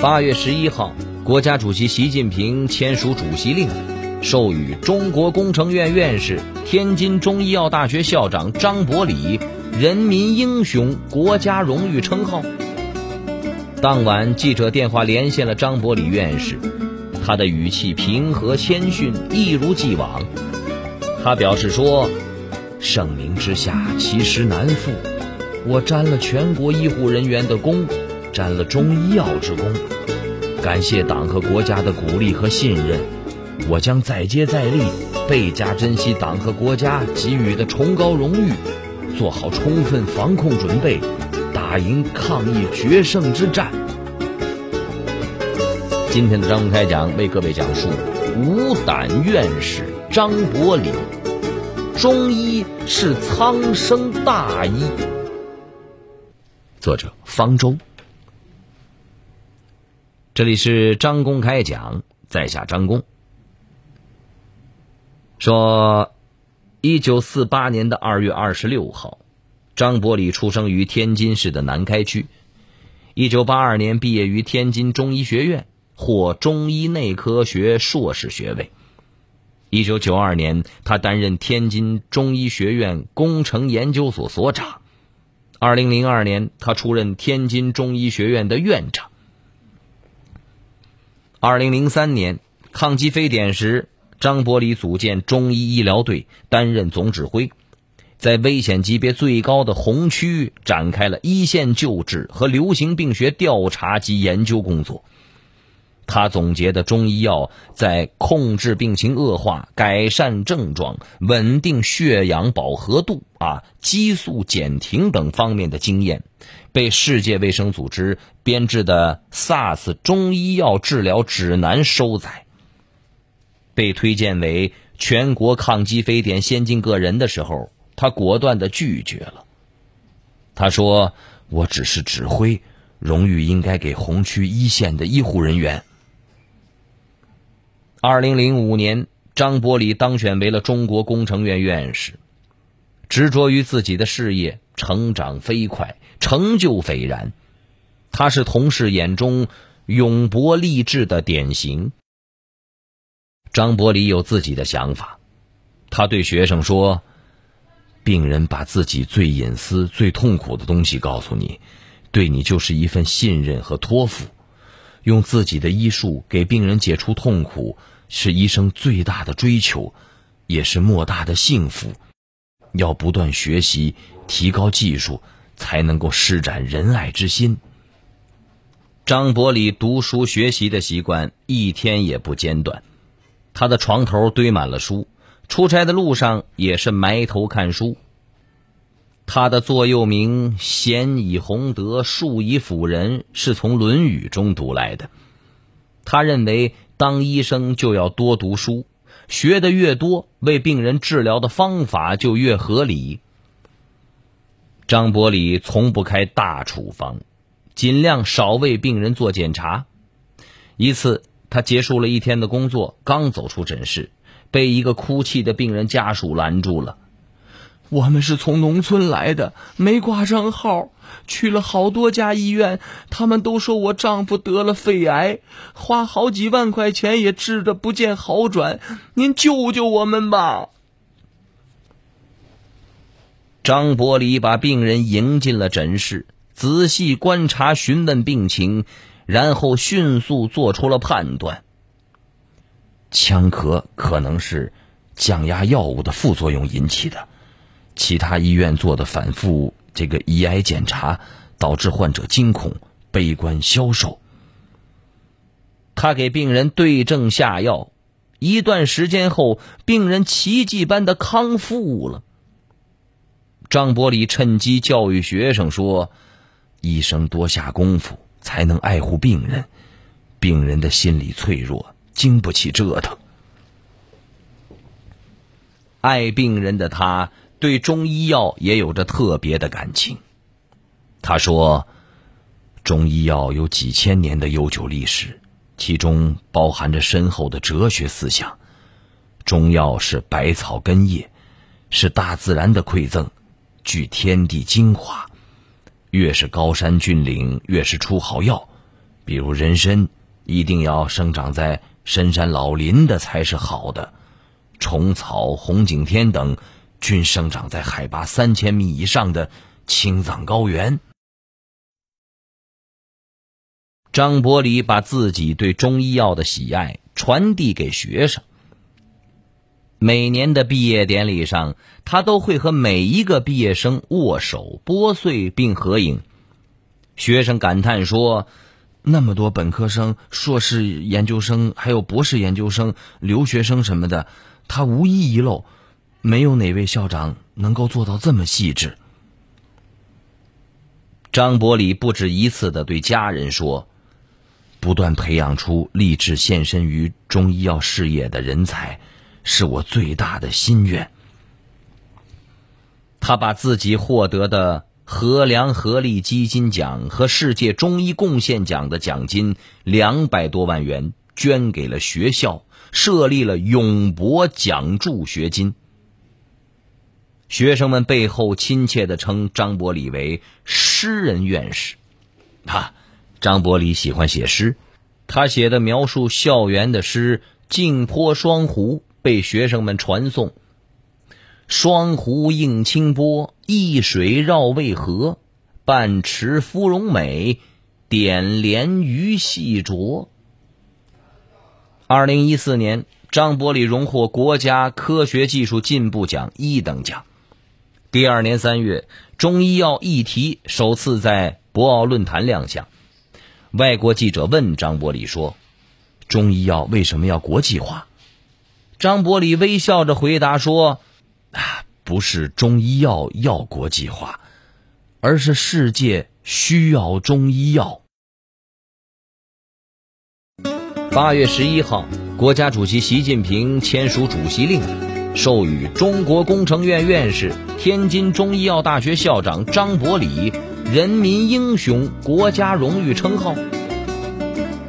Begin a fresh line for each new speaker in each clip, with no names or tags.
八月十一号，国家主席习近平签署主席令，授予中国工程院院士、天津中医药大学校长张伯礼“人民英雄”国家荣誉称号。当晚，记者电话连线了张伯礼院士，他的语气平和谦逊，一如既往。他表示说：“盛名之下，其实难副。我沾了全国医护人员的功，沾了中医药之功。感谢党和国家的鼓励和信任，我将再接再厉，倍加珍惜党和国家给予的崇高荣誉，做好充分防控准备。”打赢抗疫决胜之战。今天的张公开讲为各位讲述无胆院士张伯礼，中医是苍生大医。作者方舟。这里是张公开讲，在下张公。说，一九四八年的二月二十六号。张伯礼出生于天津市的南开区，一九八二年毕业于天津中医学院，获中医内科学硕士学位。一九九二年，他担任天津中医学院工程研究所所长。二零零二年，他出任天津中医学院的院长。二零零三年，抗击非典时，张伯礼组建中医医疗队，担任总指挥。在危险级别最高的红区展开了一线救治和流行病学调查及研究工作。他总结的中医药在控制病情恶化、改善症状、稳定血氧饱和度、啊激素减停等方面的经验，被世界卫生组织编制的 SARS 中医药治疗指南收载。被推荐为全国抗击非典先进个人的时候。他果断的拒绝了。他说：“我只是指挥，荣誉应该给红区一线的医护人员。”二零零五年，张伯礼当选为了中国工程院院士，执着于自己的事业，成长飞快，成就斐然。他是同事眼中永博励志的典型。张伯礼有自己的想法，他对学生说。病人把自己最隐私、最痛苦的东西告诉你，对你就是一份信任和托付。用自己的医术给病人解除痛苦，是医生最大的追求，也是莫大的幸福。要不断学习，提高技术，才能够施展仁爱之心。张伯礼读书学习的习惯一天也不间断，他的床头堆满了书。出差的路上也是埋头看书。他的座右铭“贤以弘德，术以辅仁”是从《论语》中读来的。他认为，当医生就要多读书，学的越多，为病人治疗的方法就越合理。张伯礼从不开大处方，尽量少为病人做检查。一次，他结束了一天的工作，刚走出诊室。被一个哭泣的病人家属拦住了。我们是从农村来的，没挂上号，去了好多家医院，他们都说我丈夫得了肺癌，花好几万块钱也治的不见好转，您救救我们吧！张伯礼把病人迎进了诊室，仔细观察、询问病情，然后迅速做出了判断。枪咳可能是降压药物的副作用引起的，其他医院做的反复这个胰癌检查导致患者惊恐、悲观、消瘦。他给病人对症下药，一段时间后，病人奇迹般的康复了。张伯礼趁机教育学生说：“医生多下功夫，才能爱护病人，病人的心理脆弱。”经不起折腾，爱病人的他对中医药也有着特别的感情。他说：“中医药有几千年的悠久历史，其中包含着深厚的哲学思想。中药是百草根叶，是大自然的馈赠，具天地精华。越是高山峻岭，越是出好药。比如人参，一定要生长在深山老林的才是好的；虫草、红景天等，均生长在海拔三千米以上的青藏高原。张伯礼把自己对中医药的喜爱传递给学生。每年的毕业典礼上，他都会和每一个毕业生握手、拨穗并合影。学生感叹说：“那么多本科生、硕士研究生，还有博士研究生、留学生什么的，他无一遗漏，没有哪位校长能够做到这么细致。”张伯礼不止一次的对家人说：“不断培养出立志献身于中医药事业的人才。”是我最大的心愿。他把自己获得的合良合力基金奖和世界中医贡献奖的奖金两百多万元捐给了学校，设立了永博奖助学金。学生们背后亲切的称张伯礼为诗人院士。啊，张伯礼喜欢写诗，他写的描述校园的诗《镜泊双湖》。被学生们传颂：“双湖映清波，一水绕渭河。半池芙蓉美，点莲鱼戏啄。”二零一四年，张伯礼荣获国家科学技术进步奖一等奖。第二年三月，中医药议题首次在博鳌论坛亮相。外国记者问张伯礼说：“中医药为什么要国际化？”张伯礼微笑着回答说：“啊，不是中医药要国际化，而是世界需要中医药。”八月十一号，国家主席习近平签署主席令，授予中国工程院院士、天津中医药大学校长张伯礼“人民英雄”国家荣誉称号。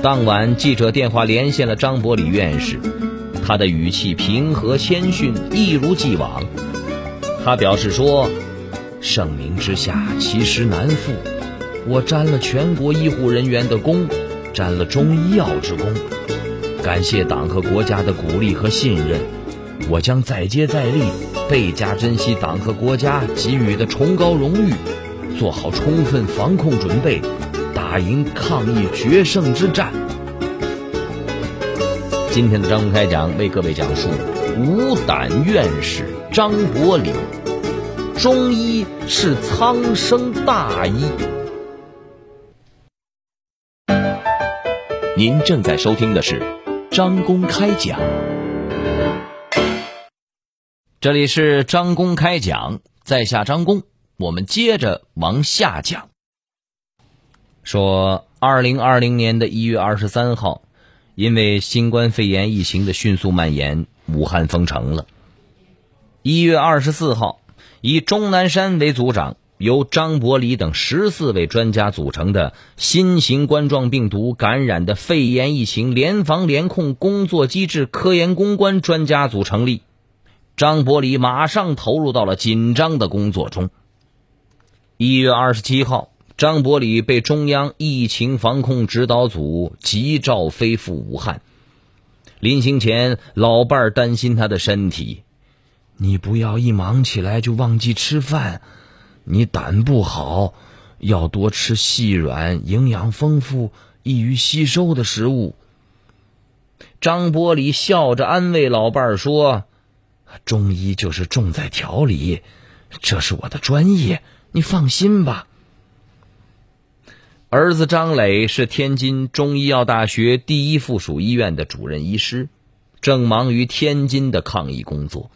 当晚，记者电话连线了张伯礼院士。他的语气平和谦逊，一如既往。他表示说：“盛名之下，其实难副。我沾了全国医护人员的功，沾了中医药之功。感谢党和国家的鼓励和信任，我将再接再厉，倍加珍惜党和国家给予的崇高荣誉，做好充分防控准备，打赢抗疫决胜之战。”今天的张公开讲为各位讲述无胆院士张伯礼，中医是苍生大医。
您正在收听的是张公开讲，
这里是张公开讲，在下张公，我们接着往下讲。说二零二零年的一月二十三号。因为新冠肺炎疫情的迅速蔓延，武汉封城了。一月二十四号，以钟南山为组长，由张伯礼等十四位专家组成的新型冠状病毒感染的肺炎疫情联防联控工作机制科研攻关专家组成立。张伯礼马上投入到了紧张的工作中。一月二十七号。张伯礼被中央疫情防控指导组急召飞赴武汉。临行前，老伴儿担心他的身体：“你不要一忙起来就忘记吃饭，你胆不好，要多吃细软、营养丰富、易于吸收的食物。”张伯礼笑着安慰老伴儿说：“中医就是重在调理，这是我的专业，你放心吧。”儿子张磊是天津中医药大学第一附属医院的主任医师，正忙于天津的抗疫工作。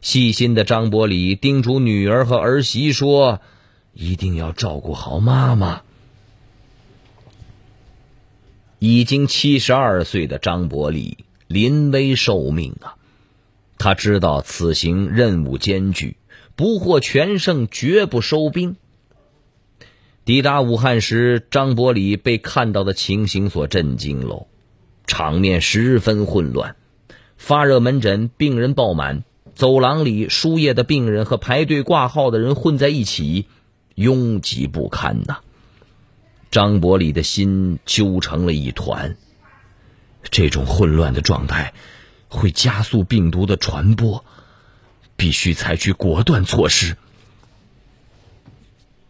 细心的张伯礼叮嘱女儿和儿媳说：“一定要照顾好妈妈。”已经七十二岁的张伯礼临危受命啊！他知道此行任务艰巨，不获全胜绝不收兵。抵达武汉时，张伯礼被看到的情形所震惊了，场面十分混乱，发热门诊病人爆满，走廊里输液的病人和排队挂号的人混在一起，拥挤不堪呐。张伯礼的心揪成了一团。这种混乱的状态会加速病毒的传播，必须采取果断措施。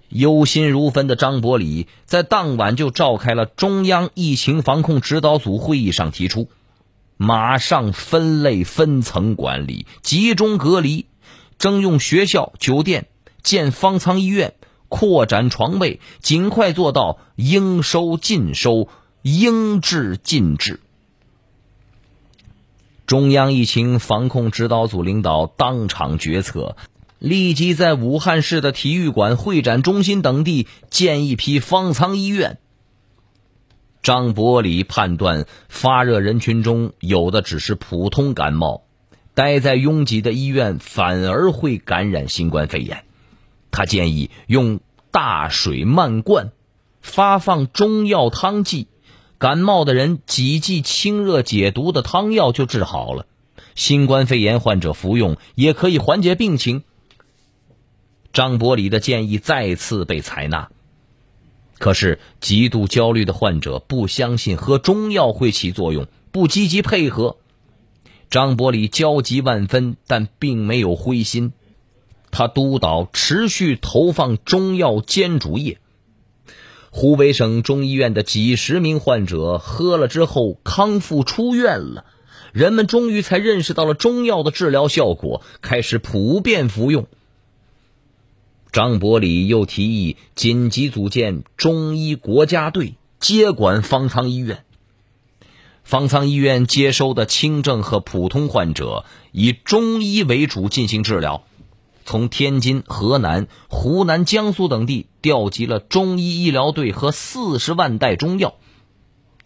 忧心如焚的张伯礼在当晚就召开了中央疫情防控指导组会议上提出，马上分类分层管理，集中隔离，征用学校、酒店，建方舱医院，扩展床位，尽快做到应收尽收，应治尽治。中央疫情防控指导组领导当场决策。立即在武汉市的体育馆、会展中心等地建一批方舱医院。张伯礼判断，发热人群中有的只是普通感冒，待在拥挤的医院反而会感染新冠肺炎。他建议用大水漫灌，发放中药汤剂，感冒的人几剂清热解毒的汤药就治好了。新冠肺炎患者服用也可以缓解病情。张伯礼的建议再次被采纳，可是极度焦虑的患者不相信喝中药会起作用，不积极配合。张伯礼焦急万分，但并没有灰心。他督导持续投放中药煎煮液。湖北省中医院的几十名患者喝了之后康复出院了，人们终于才认识到了中药的治疗效果，开始普遍服用。张伯礼又提议紧急组建中医国家队，接管方舱医院。方舱医院接收的轻症和普通患者以中医为主进行治疗。从天津、河南、湖南、江苏等地调集了中医医疗队和四十万袋中药，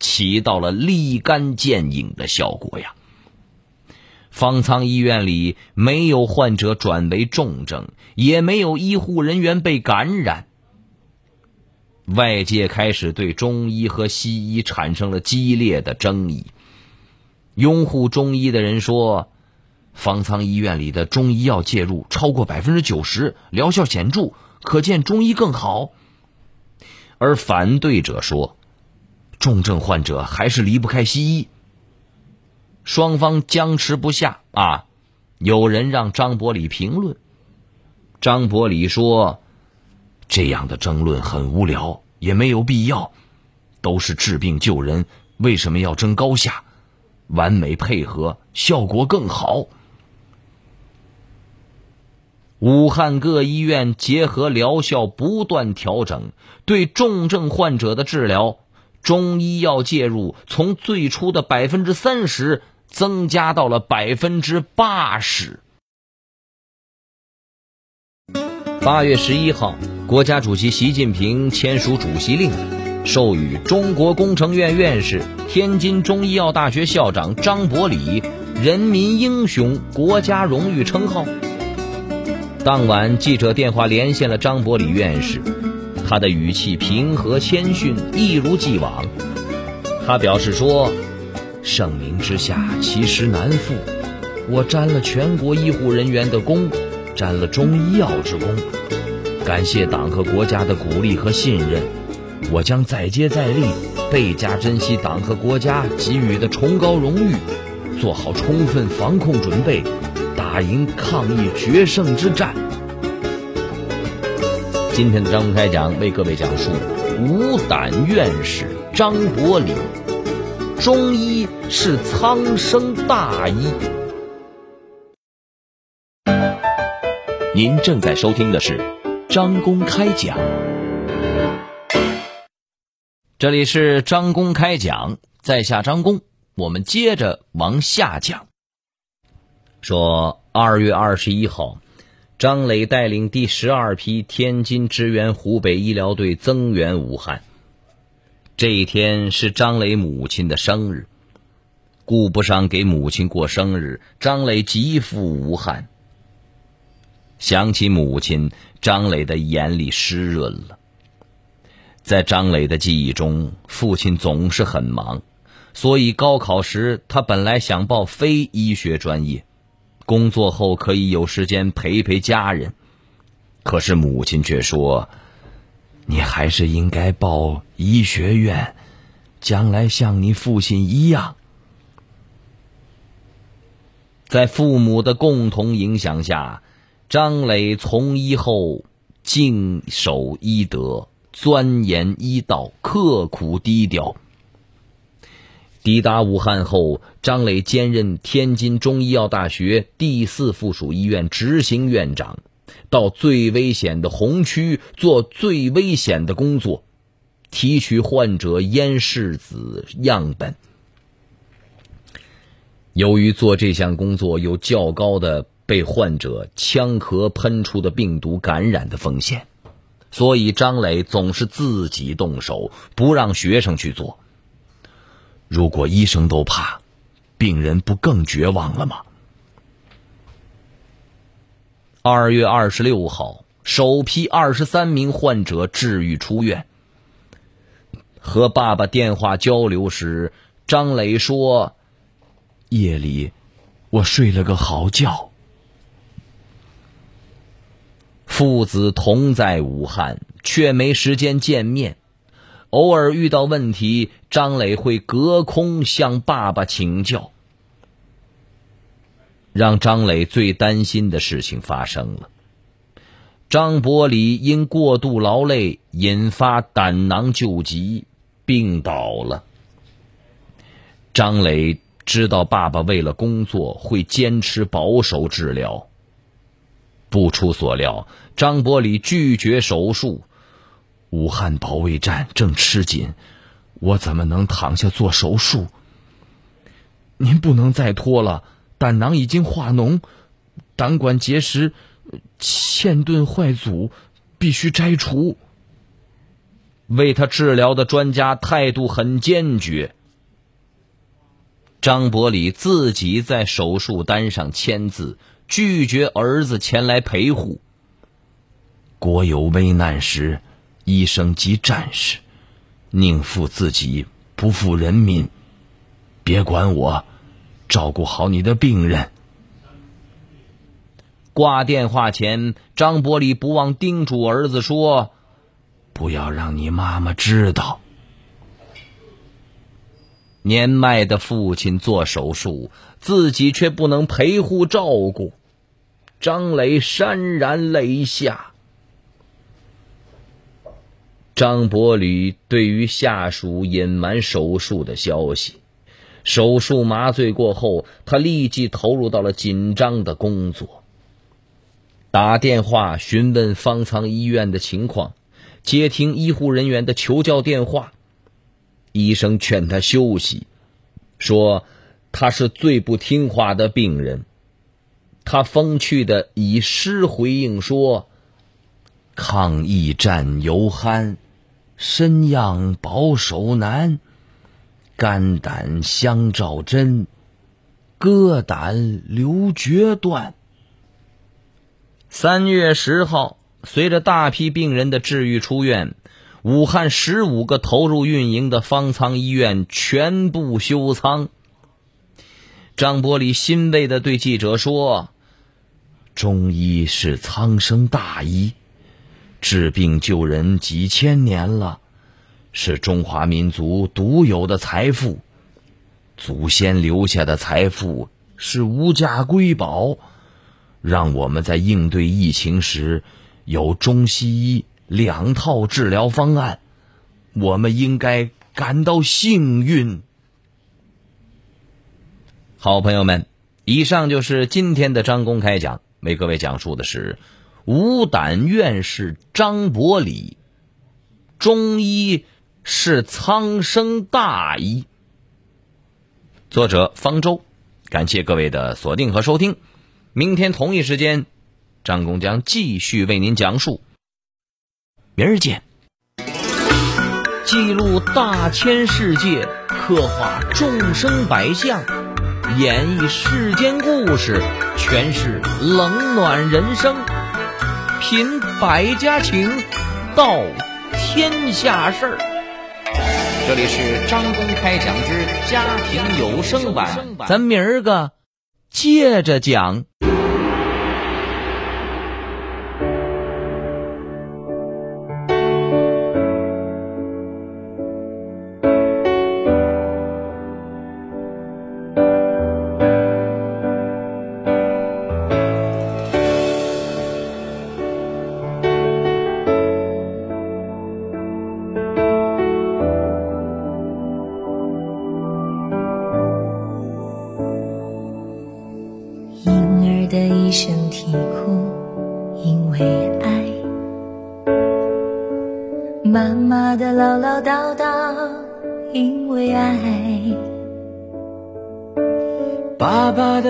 起到了立竿见影的效果呀。方舱医院里没有患者转为重症，也没有医护人员被感染。外界开始对中医和西医产生了激烈的争议。拥护中医的人说，方舱医院里的中医药介入超过百分之九十，疗效显著，可见中医更好。而反对者说，重症患者还是离不开西医。双方僵持不下啊！有人让张伯礼评论。张伯礼说：“这样的争论很无聊，也没有必要。都是治病救人，为什么要争高下？完美配合，效果更好。”武汉各医院结合疗效不断调整，对重症患者的治疗，中医药介入从最初的百分之三十。增加到了百分之八十。八月十一号，国家主席习近平签署主席令，授予中国工程院院士、天津中医药大学校长张伯礼“人民英雄”国家荣誉称号。当晚，记者电话连线了张伯礼院士，他的语气平和谦逊，一如既往。他表示说。盛名之下，其实难副。我沾了全国医护人员的功，沾了中医药之功。感谢党和国家的鼓励和信任，我将再接再厉，倍加珍惜党和国家给予的崇高荣誉，做好充分防控准备，打赢抗疫决胜之战。今天的张公开讲为各位讲述无胆院士张伯礼。中医是苍生大医。
您正在收听的是张公开讲，
这里是张公开讲，在下张公，我们接着往下讲。说二月二十一号，张磊带领第十二批天津支援湖北医疗队增援武汉。这一天是张磊母亲的生日，顾不上给母亲过生日，张磊急赴武汉。想起母亲，张磊的眼里湿润了。在张磊的记忆中，父亲总是很忙，所以高考时他本来想报非医学专业，工作后可以有时间陪陪家人。可是母亲却说。
你还是应该报医学院，将来像你父亲一样。
在父母的共同影响下，张磊从医后静守医德，钻研医道，刻苦低调。抵达武汉后，张磊兼任天津中医药大学第四附属医院执行院长。到最危险的红区做最危险的工作，提取患者咽拭子样本。由于做这项工作有较高的被患者呛咳喷出的病毒感染的风险，所以张磊总是自己动手，不让学生去做。
如果医生都怕，病人不更绝望了吗？
二月二十六号，首批二十三名患者治愈出院。和爸爸电话交流时，张磊说：“
夜里我睡了个好觉。”
父子同在武汉，却没时间见面。偶尔遇到问题，张磊会隔空向爸爸请教。让张磊最担心的事情发生了。张伯礼因过度劳累引发胆囊旧疾，病倒了。张磊知道爸爸为了工作会坚持保守治疗。不出所料，张伯礼拒绝手术。
武汉保卫战正吃紧，我怎么能躺下做手术？您不能再拖了。胆囊已经化脓，胆管结石，嵌顿坏阻，必须摘除。
为他治疗的专家态度很坚决。张伯礼自己在手术单上签字，拒绝儿子前来陪护。
国有危难时，医生及战士，宁负自己，不负人民。别管我。照顾好你的病人。
挂电话前，张伯礼不忘叮嘱儿子说：“
不要让你妈妈知道。”
年迈的父亲做手术，自己却不能陪护照顾，张磊潸然泪下。张伯礼对于下属隐瞒手术的消息。手术麻醉过后，他立即投入到了紧张的工作。打电话询问方舱医院的情况，接听医护人员的求教电话。医生劝他休息，说他是最不听话的病人。他风趣的以诗回应说：“
抗疫战犹酣，身样保守难。”肝胆相照真，割胆留决断。
三月十号，随着大批病人的治愈出院，武汉十五个投入运营的方舱医院全部休舱。张伯礼欣慰的对记者说：“
中医是苍生大医，治病救人几千年了。”是中华民族独有的财富，祖先留下的财富是无价瑰宝，让我们在应对疫情时有中西医两套治疗方案，我们应该感到幸运。
好朋友们，以上就是今天的张公开讲，为各位讲述的是无胆院士张伯礼，中医。是苍生大医。作者方舟，感谢各位的锁定和收听。明天同一时间，张工将继续为您讲述。明儿见。记录大千世界，刻画众生百相，演绎世间故事，诠释冷暖人生，品百家情，道天下事儿。这里是张公开讲之家庭有声版，咱明儿个接着讲。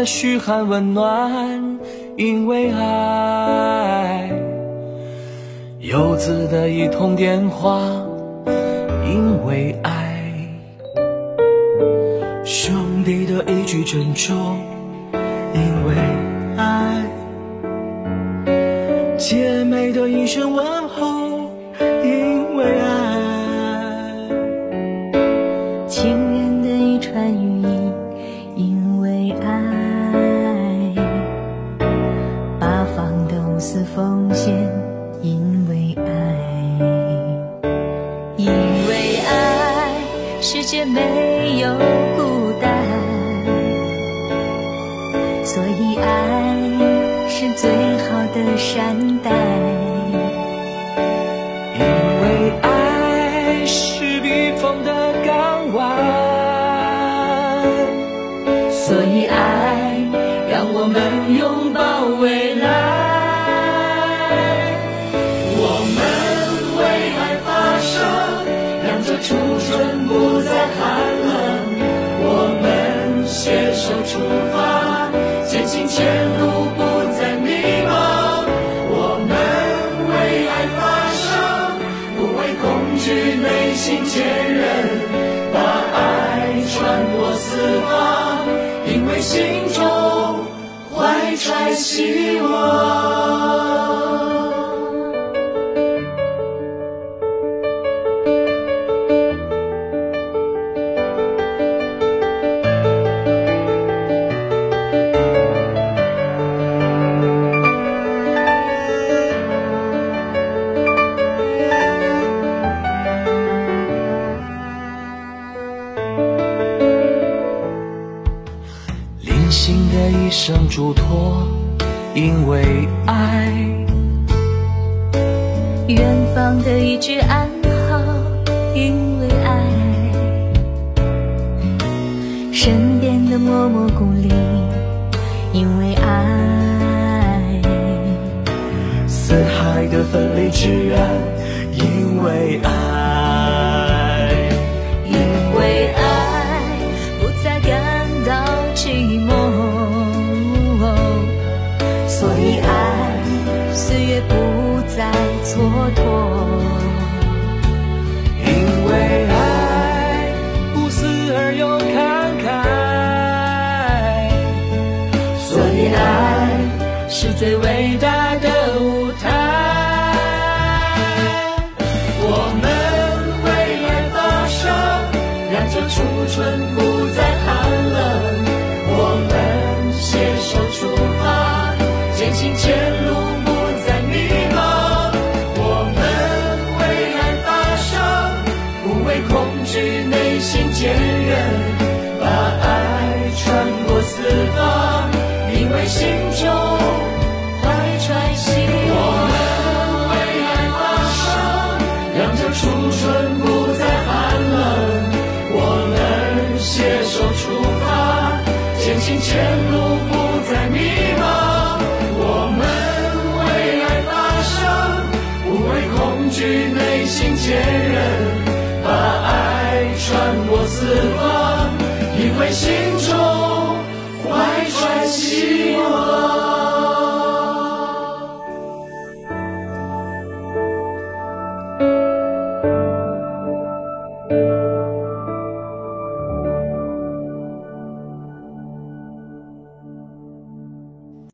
嘘寒问暖，因为爱；游子的一通电话，因为爱。兄弟的一句珍重，因为爱。爱，希望灵性的一声嘱托。因为爱。
远方的一句爱坚韧，把爱
传播四方，因为心中。